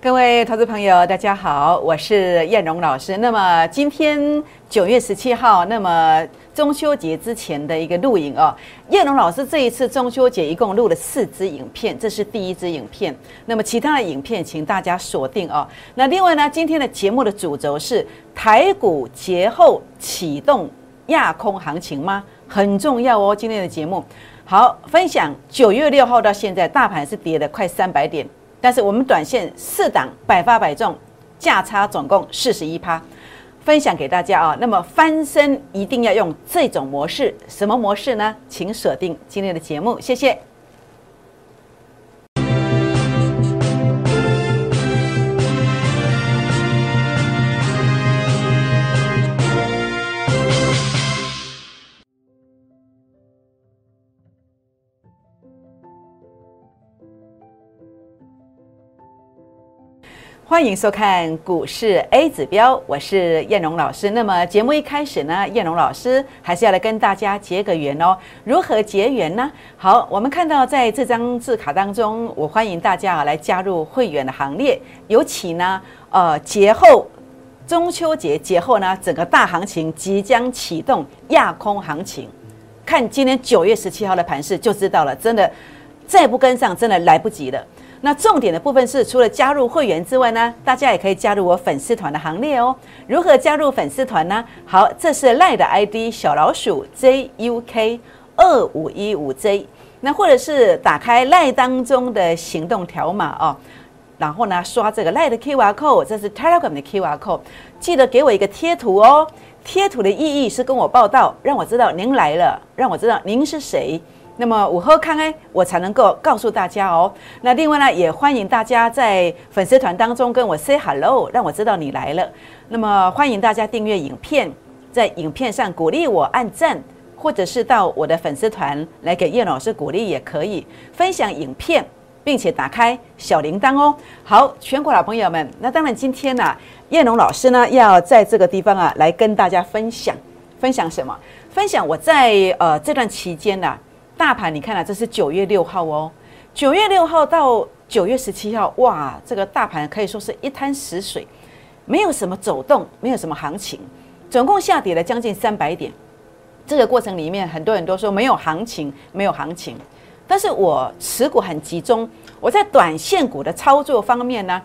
各位投资朋友，大家好，我是燕荣老师。那么今天九月十七号，那么中秋节之前的一个录影哦。燕荣老师这一次中秋节一共录了四支影片，这是第一支影片。那么其他的影片，请大家锁定哦。那另外呢，今天的节目的主轴是台股节后启动亚空行情吗？很重要哦。今天的节目好分享，九月六号到现在，大盘是跌了快三百点。但是我们短线四档百发百中，价差总共四十一趴，分享给大家啊。那么翻身一定要用这种模式，什么模式呢？请锁定今天的节目，谢谢。欢迎收看股市 A 指标，我是燕荣老师。那么节目一开始呢，燕荣老师还是要来跟大家结个缘哦。如何结缘呢？好，我们看到在这张字卡当中，我欢迎大家啊来加入会员的行列。尤其呢，呃，节后中秋节节后呢，整个大行情即将启动亚空行情。看今天九月十七号的盘势就知道了，真的再不跟上，真的来不及了。那重点的部分是，除了加入会员之外呢，大家也可以加入我粉丝团的行列哦。如何加入粉丝团呢？好，这是赖的 ID 小老鼠 JUK 二五一五 J，那或者是打开赖当中的行动条码哦，然后呢刷这个赖的 QR code，这是 Telegram 的 QR code，记得给我一个贴图哦。贴图的意义是跟我报道，让我知道您来了，让我知道您是谁。那么我喝康哎，我才能够告诉大家哦。那另外呢，也欢迎大家在粉丝团当中跟我 say hello，让我知道你来了。那么欢迎大家订阅影片，在影片上鼓励我按赞，或者是到我的粉丝团来给叶老师鼓励也可以。分享影片，并且打开小铃铛哦。好，全国老朋友们，那当然今天呢，叶龙老师呢要在这个地方啊来跟大家分享，分享什么？分享我在呃这段期间呢。大盘，你看啊，这是九月六号哦，九月六号到九月十七号，哇，这个大盘可以说是一滩死水，没有什么走动，没有什么行情，总共下跌了将近三百点。这个过程里面，很多人都说没有行情，没有行情。但是我持股很集中，我在短线股的操作方面呢，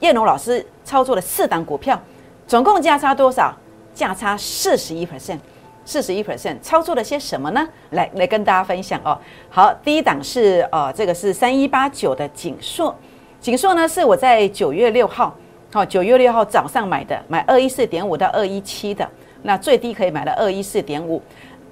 叶龙老师操作了四档股票，总共价差多少？价差四十一 percent。四十一 percent 操作了些什么呢？来来跟大家分享哦。好，第一档是呃，这个是三一八九的锦硕，锦硕呢是我在九月六号，好九月六号早上买的，买二一四点五到二一七的，那最低可以买到二一四点五，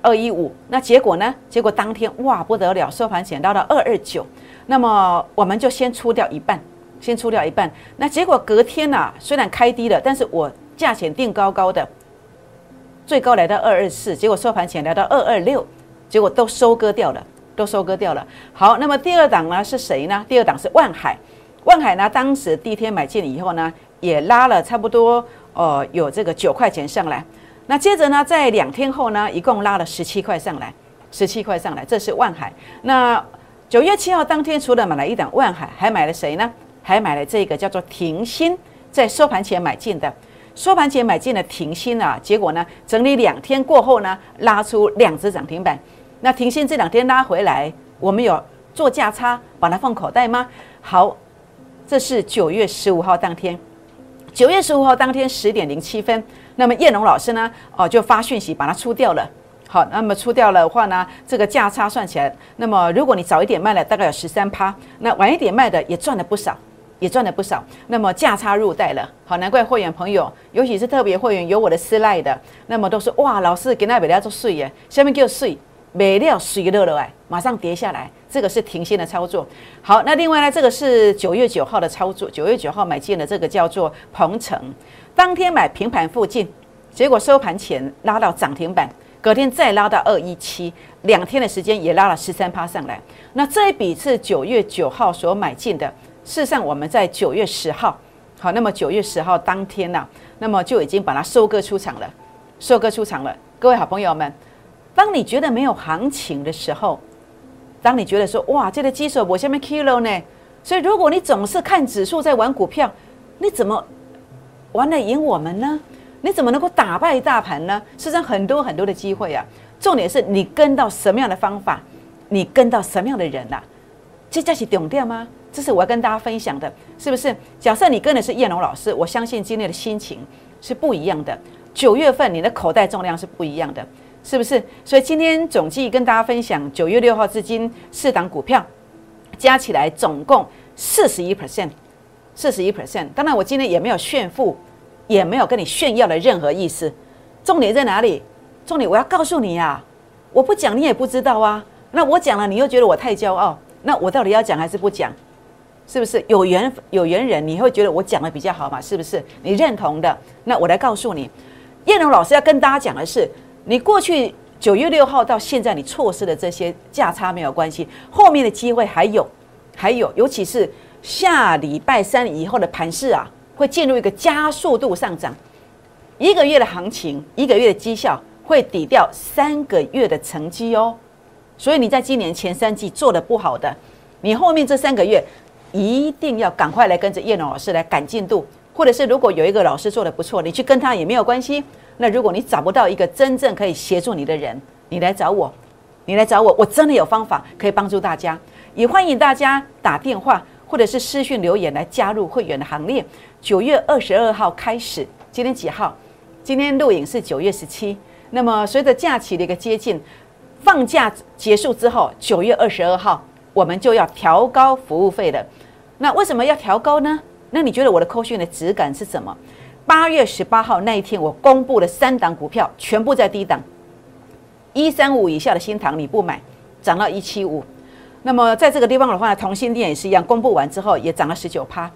二一五。那结果呢？结果当天哇不得了，收盘捡到了二二九，那么我们就先出掉一半，先出掉一半。那结果隔天呐，虽然开低了，但是我价钱定高高的。最高来到二二四，结果收盘前来到二二六，结果都收割掉了，都收割掉了。好，那么第二档呢是谁呢？第二档是万海，万海呢当时第一天买进以后呢，也拉了差不多哦，有这个九块钱上来。那接着呢，在两天后呢，一共拉了十七块上来，十七块上来，这是万海。那九月七号当天，除了买了一档万海，还买了谁呢？还买了这个叫做停薪，在收盘前买进的。收盘前买进了停薪啊，结果呢，整理两天过后呢，拉出两只涨停板。那停薪这两天拉回来，我们有做价差，把它放口袋吗？好，这是九月十五号当天，九月十五号当天十点零七分，那么叶龙老师呢，哦，就发讯息把它出掉了。好，那么出掉了的话呢，这个价差算起来，那么如果你早一点卖了，大概有十三趴，那晚一点卖的也赚了不少。也赚了不少，那么价差入袋了，好，难怪会员朋友，尤其是特别会员有我的私赖的，那么都是哇，老师给那买料做碎耶，下面叫碎，买料碎了了哎，马上跌下来，这个是停薪的操作。好，那另外呢，这个是九月九号的操作，九月九号买进的这个叫做鹏程，当天买平盘附近，结果收盘前拉到涨停板，隔天再拉到二一七，两天的时间也拉了十三趴上来。那这一笔是九月九号所买进的。事实上，我们在九月十号，好，那么九月十号当天呢，那么就已经把它收割出场了，收割出场了。各位好朋友们，当你觉得没有行情的时候，当你觉得说哇，这个基手我下面 kilo 呢，所以如果你总是看指数在玩股票，你怎么玩得赢我们呢？你怎么能够打败大盘呢？实上很多很多的机会啊，重点是你跟到什么样的方法，你跟到什么样的人呐？这叫是懂掉吗？这是我要跟大家分享的，是不是？假设你跟的是叶龙老师，我相信今天的心情是不一样的。九月份你的口袋重量是不一样的，是不是？所以今天总计跟大家分享九月六号至今四档股票加起来总共四十一 percent，四十一 percent。当然我今天也没有炫富。也没有跟你炫耀的任何意思，重点在哪里？重点我要告诉你呀，我不讲你也不知道啊。那我讲了，你又觉得我太骄傲，那我到底要讲还是不讲？是不是有缘有缘人你会觉得我讲的比较好嘛？是不是？你认同的，那我来告诉你，叶龙老师要跟大家讲的是，你过去九月六号到现在你错失的这些价差没有关系，后面的机会还有，还有，尤其是下礼拜三以后的盘势啊。会进入一个加速度上涨，一个月的行情，一个月的绩效会抵掉三个月的成绩哦。所以你在今年前三季做的不好的，你后面这三个月一定要赶快来跟着叶龙老师来赶进度，或者是如果有一个老师做的不错，你去跟他也没有关系。那如果你找不到一个真正可以协助你的人，你来找我，你来找我，我真的有方法可以帮助大家。也欢迎大家打电话或者是私讯留言来加入会员的行列。九月二十二号开始，今天几号？今天录影是九月十七。那么随着假期的一个接近，放假结束之后，九月二十二号我们就要调高服务费了。那为什么要调高呢？那你觉得我的扣讯的质感是什么？八月十八号那一天，我公布了三档股票，全部在低档，一三五以下的新塘你不买，涨到一七五。那么在这个地方的话，同心店也是一样，公布完之后也涨了十九趴。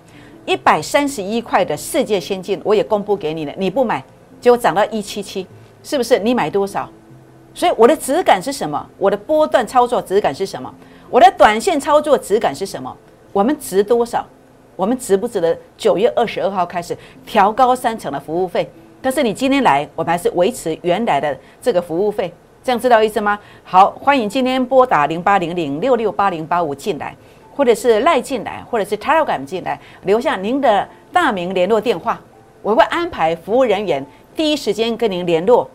一百三十一块的世界先进，我也公布给你了，你不买，结果涨到一七七，是不是？你买多少？所以我的质感是什么？我的波段操作质感是什么？我的短线操作质感是什么？我们值多少？我们值不值得？九月二十二号开始调高三成的服务费，但是你今天来，我们还是维持原来的这个服务费，这样知道意思吗？好，欢迎今天拨打零八零零六六八零八五进来。或者是赖进来，或者是 Telegram 进来，留下您的大名、联络电话，我会安排服务人员第一时间跟您联络，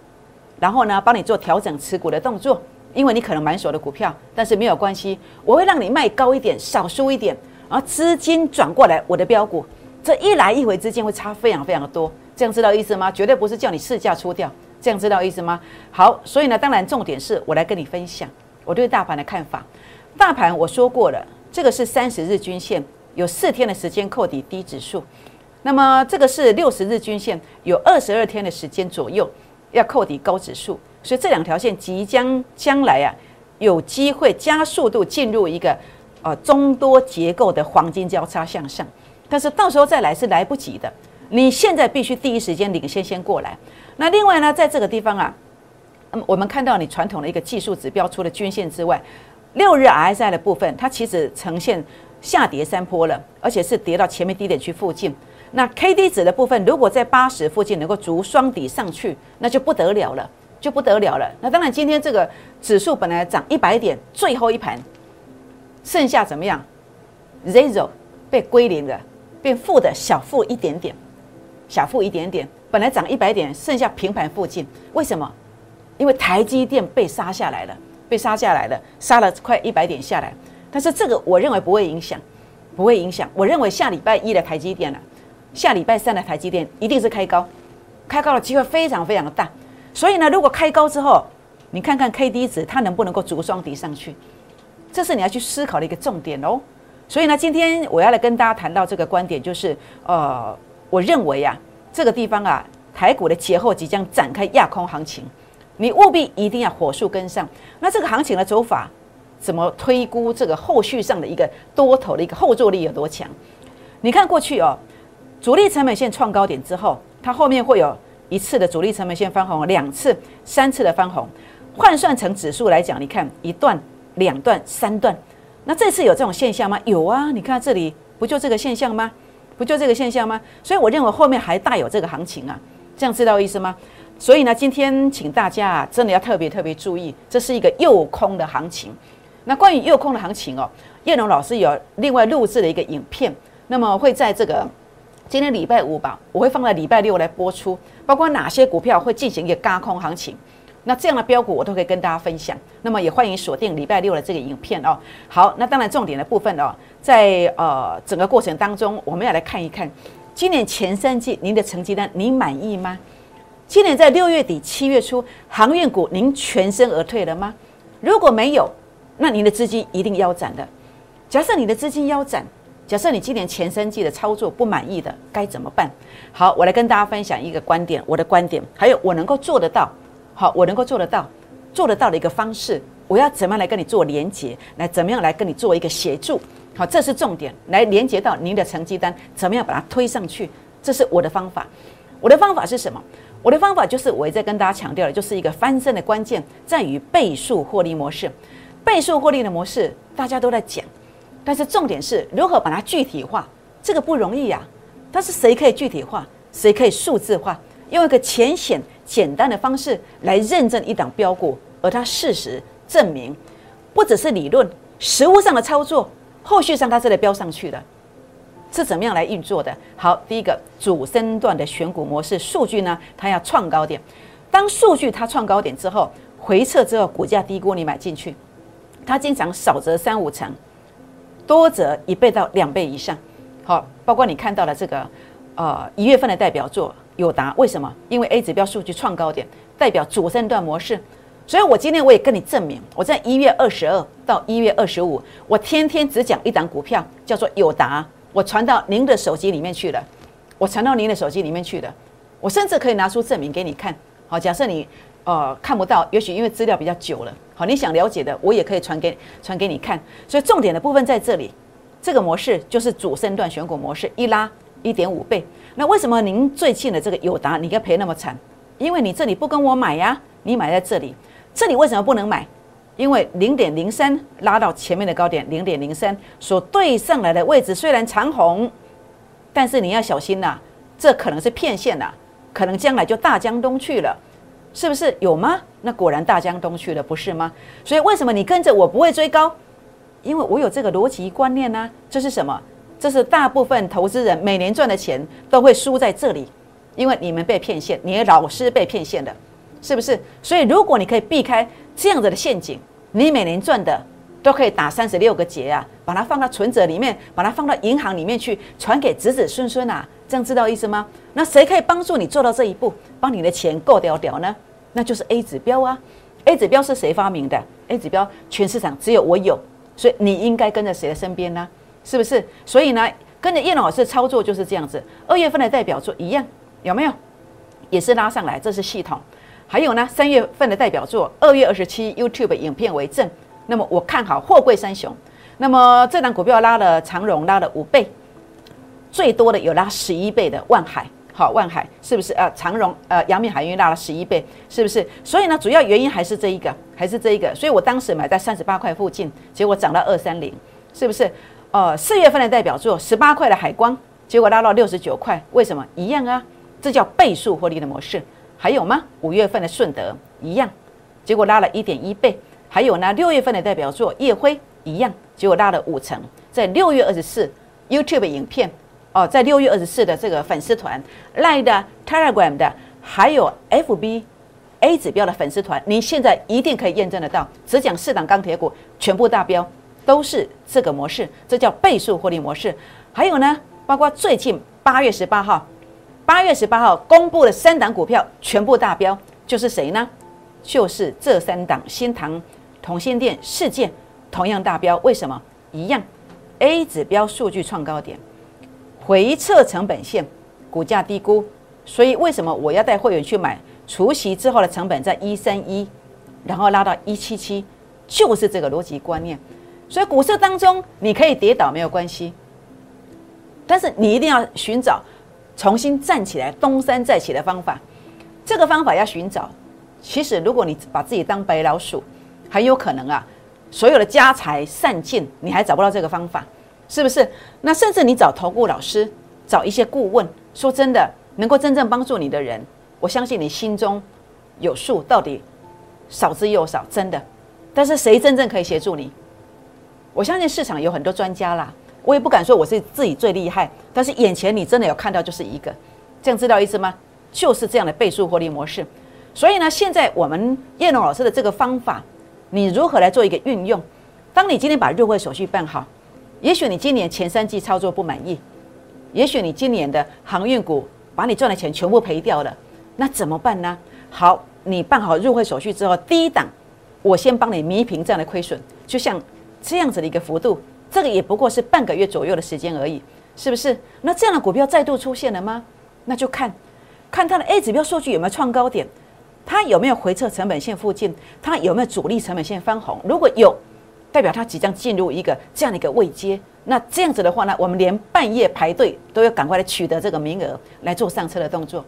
然后呢，帮你做调整持股的动作。因为你可能满手的股票，但是没有关系，我会让你卖高一点，少输一点，然后资金转过来我的标股，这一来一回之间会差非常非常的多。这样知道意思吗？绝对不是叫你市价出掉，这样知道意思吗？好，所以呢，当然重点是我来跟你分享我对大盘的看法。大盘我说过了。这个是三十日均线，有四天的时间扣底低指数。那么这个是六十日均线，有二十二天的时间左右要扣底高指数。所以这两条线即将将来啊，有机会加速度进入一个呃中多结构的黄金交叉向上。但是到时候再来是来不及的，你现在必须第一时间领先先过来。那另外呢，在这个地方啊，那么我们看到你传统的一个技术指标，除了均线之外。六日 RSI 的部分，它其实呈现下跌三波了，而且是跌到前面低点区附近。那 K D 值的部分，如果在八十附近能够逐双底上去，那就不得了了，就不得了了。那当然，今天这个指数本来涨一百点，最后一盘剩下怎么样？Zero 被归零了，变负的小负一点点，小负一点点。本来涨一百点，剩下平盘附近，为什么？因为台积电被杀下来了。被杀下来了，杀了快一百点下来，但是这个我认为不会影响，不会影响。我认为下礼拜一的台积电了，下礼拜三的台积电一定是开高，开高的机会非常非常的大。所以呢，如果开高之后，你看看 K D 值它能不能够逐双底上去，这是你要去思考的一个重点哦。所以呢，今天我要来跟大家谈到这个观点，就是呃，我认为啊，这个地方啊，台股的节后即将展开亚空行情。你务必一定要火速跟上。那这个行情的走法，怎么推估这个后续上的一个多头的一个后坐力有多强？你看过去哦，主力成本线创高点之后，它后面会有一次的主力成本线翻红，两次、三次的翻红。换算成指数来讲，你看一段、两段、三段，那这次有这种现象吗？有啊，你看这里不就这个现象吗？不就这个现象吗？所以我认为后面还大有这个行情啊，这样知道意思吗？所以呢，今天请大家啊，真的要特别特别注意，这是一个诱空的行情。那关于诱空的行情哦，叶龙老师有另外录制的一个影片，那么会在这个今天礼拜五吧，我会放在礼拜六来播出，包括哪些股票会进行一个嘎空行情。那这样的标股我都可以跟大家分享，那么也欢迎锁定礼拜六的这个影片哦。好，那当然重点的部分哦，在呃整个过程当中，我们要来看一看今年前三季您的成绩单，您满意吗？今年在六月底七月初，航运股您全身而退了吗？如果没有，那您的资金一定腰斩的。假设你的资金腰斩，假设你今年前三季的操作不满意的，该怎么办？好，我来跟大家分享一个观点，我的观点，还有我能够做得到。好，我能够做得到，做得到的一个方式，我要怎么样来跟你做连接？来怎么样来跟你做一个协助？好，这是重点，来连接到您的成绩单，怎么样把它推上去？这是我的方法。我的方法是什么？我的方法就是我也在跟大家强调的，就是一个翻身的关键在于倍数获利模式。倍数获利的模式大家都在讲，但是重点是如何把它具体化，这个不容易呀。但是谁可以具体化？谁可以数字化？用一个浅显。简单的方式来认证一档标股，而它事实证明，不只是理论，实物上的操作，后续上它是来标上去的，是怎么样来运作的？好，第一个主升段的选股模式，数据呢，它要创高点，当数据它创高点之后，回撤之后，股价低估你买进去，它经常少则三五成，多则一倍到两倍以上。好，包括你看到的这个，呃，一月份的代表作。有答为什么？因为 A 指标数据创高点，代表主升段模式。所以我今天我也跟你证明，我在一月二十二到一月二十五，我天天只讲一档股票，叫做友达，我传到您的手机里面去了，我传到您的手机里面去了。我甚至可以拿出证明给你看。好，假设你呃看不到，也许因为资料比较久了。好，你想了解的，我也可以传给传给你看。所以重点的部分在这里，这个模式就是主升段选股模式，一拉一点五倍。那为什么您最近的这个友达，你该赔那么惨？因为你这里不跟我买呀，你买在这里，这里为什么不能买？因为零点零三拉到前面的高点零点零三所对上来的位置虽然长红，但是你要小心呐，这可能是骗线呐，可能将来就大江东去了，是不是有吗？那果然大江东去了，不是吗？所以为什么你跟着我不会追高？因为我有这个逻辑观念呢，这是什么？这是大部分投资人每年赚的钱都会输在这里，因为你们被骗线，你的老师被骗线的，是不是？所以如果你可以避开这样子的陷阱，你每年赚的都可以打三十六个结啊，把它放到存折里面，把它放到银行里面去，传给子子孙孙啊，这样知道意思吗？那谁可以帮助你做到这一步，帮你的钱够掉掉呢？那就是 A 指标啊，A 指标是谁发明的？A 指标全市场只有我有，所以你应该跟在谁的身边呢？是不是？所以呢，跟着叶老师操作就是这样子。二月份的代表作一样，有没有？也是拉上来，这是系统。还有呢，三月份的代表作，二月二十七 YouTube 影片为证。那么我看好货柜三雄。那么这档股票拉了长荣，拉了五倍，最多的有拉十一倍的万海。好，万海是不是？呃，长荣呃，阳明海运拉了十一倍，是不是？所以呢，主要原因还是这一个，还是这一个。所以我当时买在三十八块附近，结果涨到二三零，是不是？呃，四月份的代表作十八块的海光，结果拉到六十九块，为什么一样啊？这叫倍数获利的模式。还有吗？五月份的顺德一样，结果拉了一点一倍。还有呢，六月份的代表作夜辉一样，结果拉了五成。在六月二十四 YouTube 影片哦，在六月二十四的这个粉丝团 Line 的 Telegram 的，还有 FB A 指标的粉丝团，您现在一定可以验证得到，只讲四档钢铁股全部达标。都是这个模式，这叫倍数获利模式。还有呢，包括最近八月十八号，八月十八号公布的三档股票全部大标，就是谁呢？就是这三档：新唐、同性店、事件，同样大标。为什么？一样，A 指标数据创高点，回撤成本线，股价低估。所以为什么我要带会员去买？除息之后的成本在一三一，然后拉到一七七，就是这个逻辑观念。所以股市当中，你可以跌倒没有关系，但是你一定要寻找重新站起来、东山再起的方法。这个方法要寻找，其实如果你把自己当白老鼠，很有可能啊，所有的家财散尽，你还找不到这个方法，是不是？那甚至你找投顾老师，找一些顾问，说真的，能够真正帮助你的人，我相信你心中有数，到底少之又少，真的。但是谁真正可以协助你？我相信市场有很多专家啦，我也不敢说我是自己最厉害，但是眼前你真的有看到就是一个，这样知道意思吗？就是这样的倍数获利模式。所以呢，现在我们叶龙老师的这个方法，你如何来做一个运用？当你今天把入会手续办好，也许你今年前三季操作不满意，也许你今年的航运股把你赚的钱全部赔掉了，那怎么办呢？好，你办好入会手续之后，第一档我先帮你弥平这样的亏损，就像这样子的一个幅度，这个也不过是半个月左右的时间而已，是不是？那这样的股票再度出现了吗？那就看看它的 A 指标数据有没有创高点。它有没有回撤成本线附近？它有没有主力成本线翻红？如果有，代表它即将进入一个这样的一个位阶。那这样子的话呢，我们连半夜排队都要赶快来取得这个名额来做上车的动作。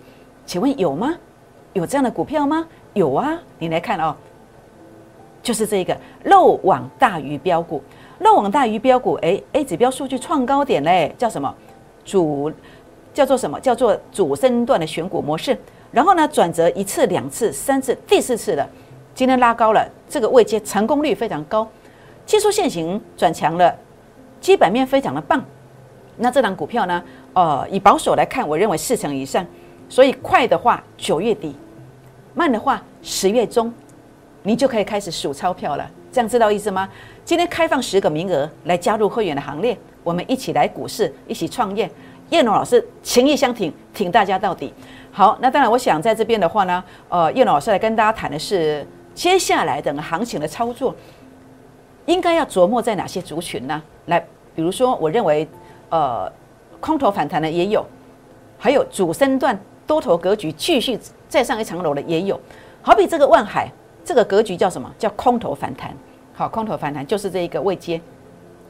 请问有吗？有这样的股票吗？有啊，你来看哦，就是这个漏网大鱼标股。漏网大鱼标股，哎，A 指标数据创高点嘞，叫什么？主叫做什么？叫做主升段的选股模式。然后呢，转折一次、两次、三次、第四次的，今天拉高了，这个位阶成功率非常高，技术线型转强了，基本面非常的棒。那这档股票呢，呃，以保守来看，我认为四成以上。所以快的话九月底，慢的话十月中，你就可以开始数钞票了。这样知道意思吗？今天开放十个名额来加入会员的行列，我们一起来股市，一起创业。叶龙老师情义相挺，挺大家到底。好，那当然，我想在这边的话呢，呃，叶老师来跟大家谈的是接下来的行情的操作，应该要琢磨在哪些族群呢？来，比如说，我认为，呃，空头反弹的也有，还有主升段多头格局继续再上一层楼的也有。好比这个万海，这个格局叫什么？叫空头反弹。好，空头反弹就是这一个位阶。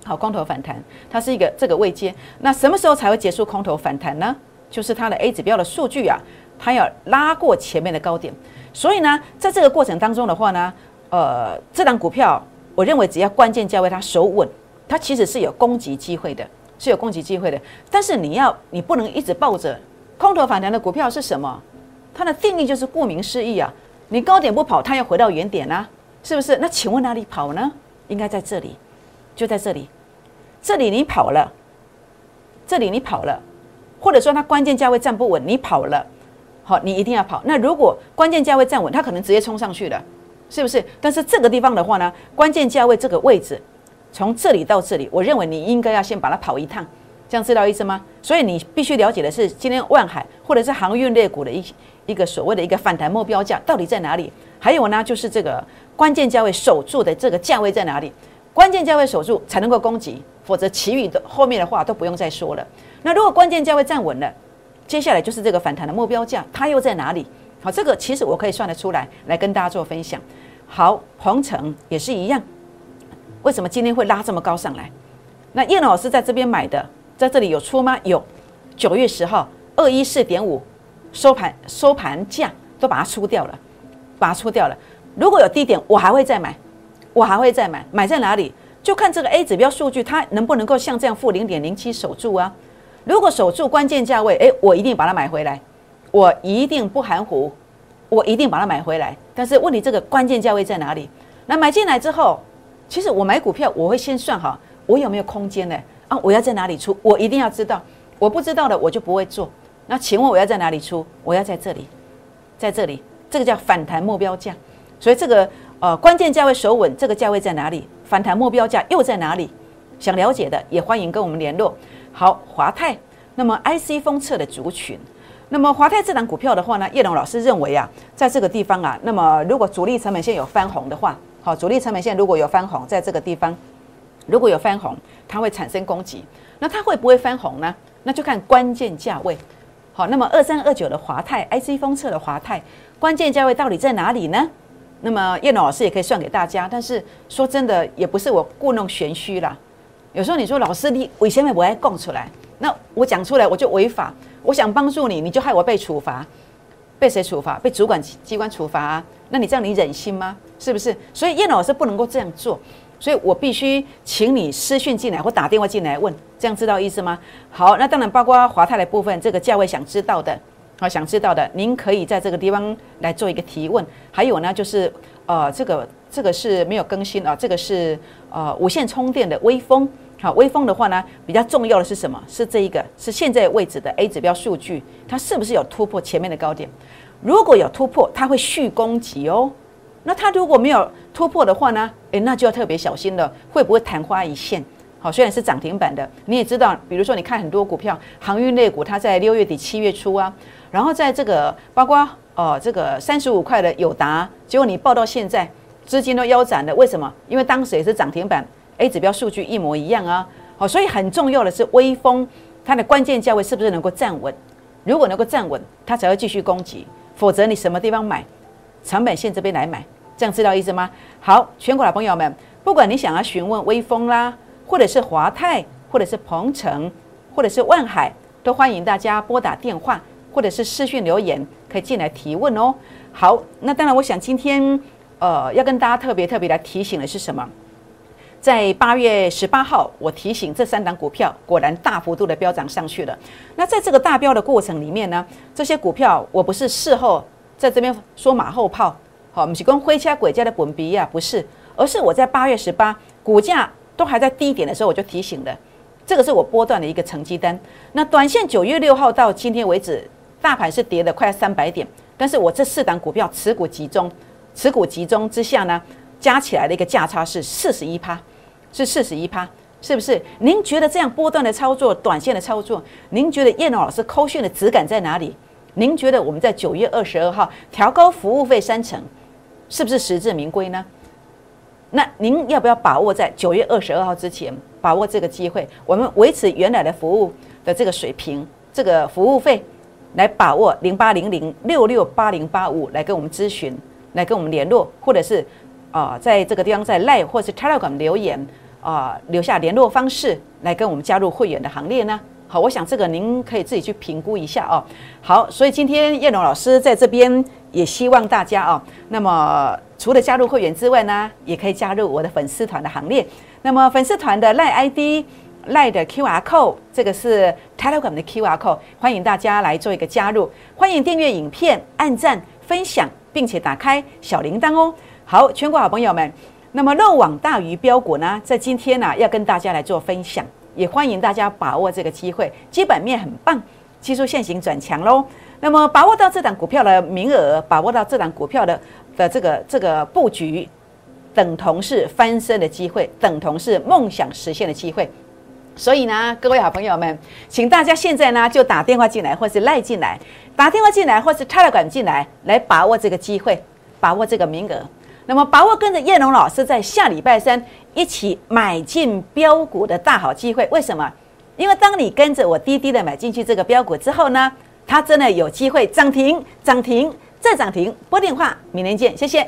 好，空头反弹，它是一个这个位阶。那什么时候才会结束空头反弹呢？就是它的 A 指标的数据啊，它要拉过前面的高点。所以呢，在这个过程当中的话呢，呃，这档股票，我认为只要关键价位它守稳，它其实是有攻击机会的，是有攻击机会的。但是你要，你不能一直抱着空头反弹的股票是什么？它的定义就是顾名思义啊，你高点不跑，它要回到原点啊，是不是？那请问哪里跑呢？应该在这里。就在这里，这里你跑了，这里你跑了，或者说它关键价位站不稳，你跑了，好，你一定要跑。那如果关键价位站稳，它可能直接冲上去了，是不是？但是这个地方的话呢，关键价位这个位置，从这里到这里，我认为你应该要先把它跑一趟，这样知道意思吗？所以你必须了解的是，今天万海或者是航运类股的一一个所谓的一个反弹目标价到底在哪里？还有呢，就是这个关键价位守住的这个价位在哪里？关键价位守住才能够攻击，否则其余的后面的话都不用再说了。那如果关键价位站稳了，接下来就是这个反弹的目标价，它又在哪里？好，这个其实我可以算得出来，来跟大家做分享。好，鹏程也是一样，为什么今天会拉这么高上来？那叶老师在这边买的，在这里有出吗？有，九月十号二一四点五收盘收盘价都把它出掉了，把它出掉了。如果有低点，我还会再买。我还会再买，买在哪里？就看这个 A 指标数据，它能不能够像这样负零点零七守住啊？如果守住关键价位，诶，我一定把它买回来，我一定不含糊，我一定把它买回来。但是问题，这个关键价位在哪里？那买进来之后，其实我买股票，我会先算好我有没有空间呢？啊，我要在哪里出？我一定要知道，我不知道的我就不会做。那请问我要在哪里出？我要在这里，在这里，这个叫反弹目标价。所以这个。呃，关键价位守稳，这个价位在哪里？反弹目标价又在哪里？想了解的也欢迎跟我们联络。好，华泰，那么 IC 封测的族群，那么华泰这档股票的话呢，叶龙老师认为啊，在这个地方啊，那么如果主力成本线有翻红的话，好，主力成本线如果有翻红，在这个地方如果有翻红，它会产生攻击。那它会不会翻红呢？那就看关键价位。好，那么二三二九的华泰 IC 封测的华泰，关键价位到底在哪里呢？那么叶龙老师也可以算给大家，但是说真的，也不是我故弄玄虚啦。有时候你说老师你为什么不爱供出来？那我讲出来我就违法。我想帮助你，你就害我被处罚，被谁处罚？被主管机关处罚啊？那你这样你忍心吗？是不是？所以叶老师不能够这样做，所以我必须请你私讯进来或打电话进来问，这样知道意思吗？好，那当然包括华泰的部分，这个价位想知道的。好，想知道的，您可以在这个地方来做一个提问。还有呢，就是呃，这个这个是没有更新啊，这个是呃无线充电的微风。好，微风的话呢，比较重要的是什么？是这一个，是现在位置的 A 指标数据，它是不是有突破前面的高点？如果有突破，它会续攻击哦。那它如果没有突破的话呢？诶，那就要特别小心了，会不会昙花一现？好，虽然是涨停板的，你也知道，比如说你看很多股票，航运类股，它在六月底、七月初啊，然后在这个包括呃这个三十五块的友达，结果你报到现在，资金都腰斩了，为什么？因为当时也是涨停板。A 指标数据一模一样啊，好，所以很重要的是微风它的关键价位是不是能够站稳？如果能够站稳，它才会继续攻击，否则你什么地方买，成本线这边来买，这样知道意思吗？好，全国的朋友们，不管你想要询问微风啦，或者是华泰，或者是鹏程，或者是万海，都欢迎大家拨打电话或者是私讯留言，可以进来提问哦。好，那当然，我想今天呃要跟大家特别特别来提醒的是什么？在八月十八号，我提醒这三档股票果然大幅度的飙涨上去了。那在这个大飙的过程里面呢，这些股票我不是事后在这边说马后炮，好，我们是跟灰家鬼家的本鼻呀，不是，而是我在八月十八股价都还在低点的时候，我就提醒了，这个是我波段的一个成绩单。那短线九月六号到今天为止，大盘是跌了快三百点，但是我这四档股票持股集中，持股集中之下呢，加起来的一个价差是四十一趴。是四十一趴，是不是？您觉得这样波段的操作、短线的操作，您觉得叶龙老师扣讯的质感在哪里？您觉得我们在九月二十二号调高服务费三成，是不是实至名归呢？那您要不要把握在九月二十二号之前把握这个机会？我们维持原来的服务的这个水平，这个服务费来把握零八零零六六八零八五来跟我们咨询，来跟我们联络，或者是啊，在这个地方在 Live 或是 Telegram 留言。啊，留下联络方式来跟我们加入会员的行列呢？好，我想这个您可以自己去评估一下哦。好，所以今天叶龙老师在这边也希望大家哦，那么除了加入会员之外呢，也可以加入我的粉丝团的行列。那么粉丝团的赖 ID、赖的 QR code，这个是 Telegram 的 QR code，欢迎大家来做一个加入。欢迎订阅影片、按赞、分享，并且打开小铃铛哦。好，全国好朋友们。那么漏网大鱼标股呢，在今天呢要跟大家来做分享，也欢迎大家把握这个机会。基本面很棒，技术线型转强喽。那么把握到这档股票的名额，把握到这档股票的的这个这个布局，等同是翻身的机会，等同是梦想实现的机会。所以呢，各位好朋友们，请大家现在呢就打电话进来，或是赖进来，打电话进来，或是插了管进来，来把握这个机会，把握这个名额。那么，把握跟着叶龙老师在下礼拜三一起买进标股的大好机会。为什么？因为当你跟着我滴滴的买进去这个标股之后呢，它真的有机会涨停、涨停再涨停。拨电话，明天见，谢谢。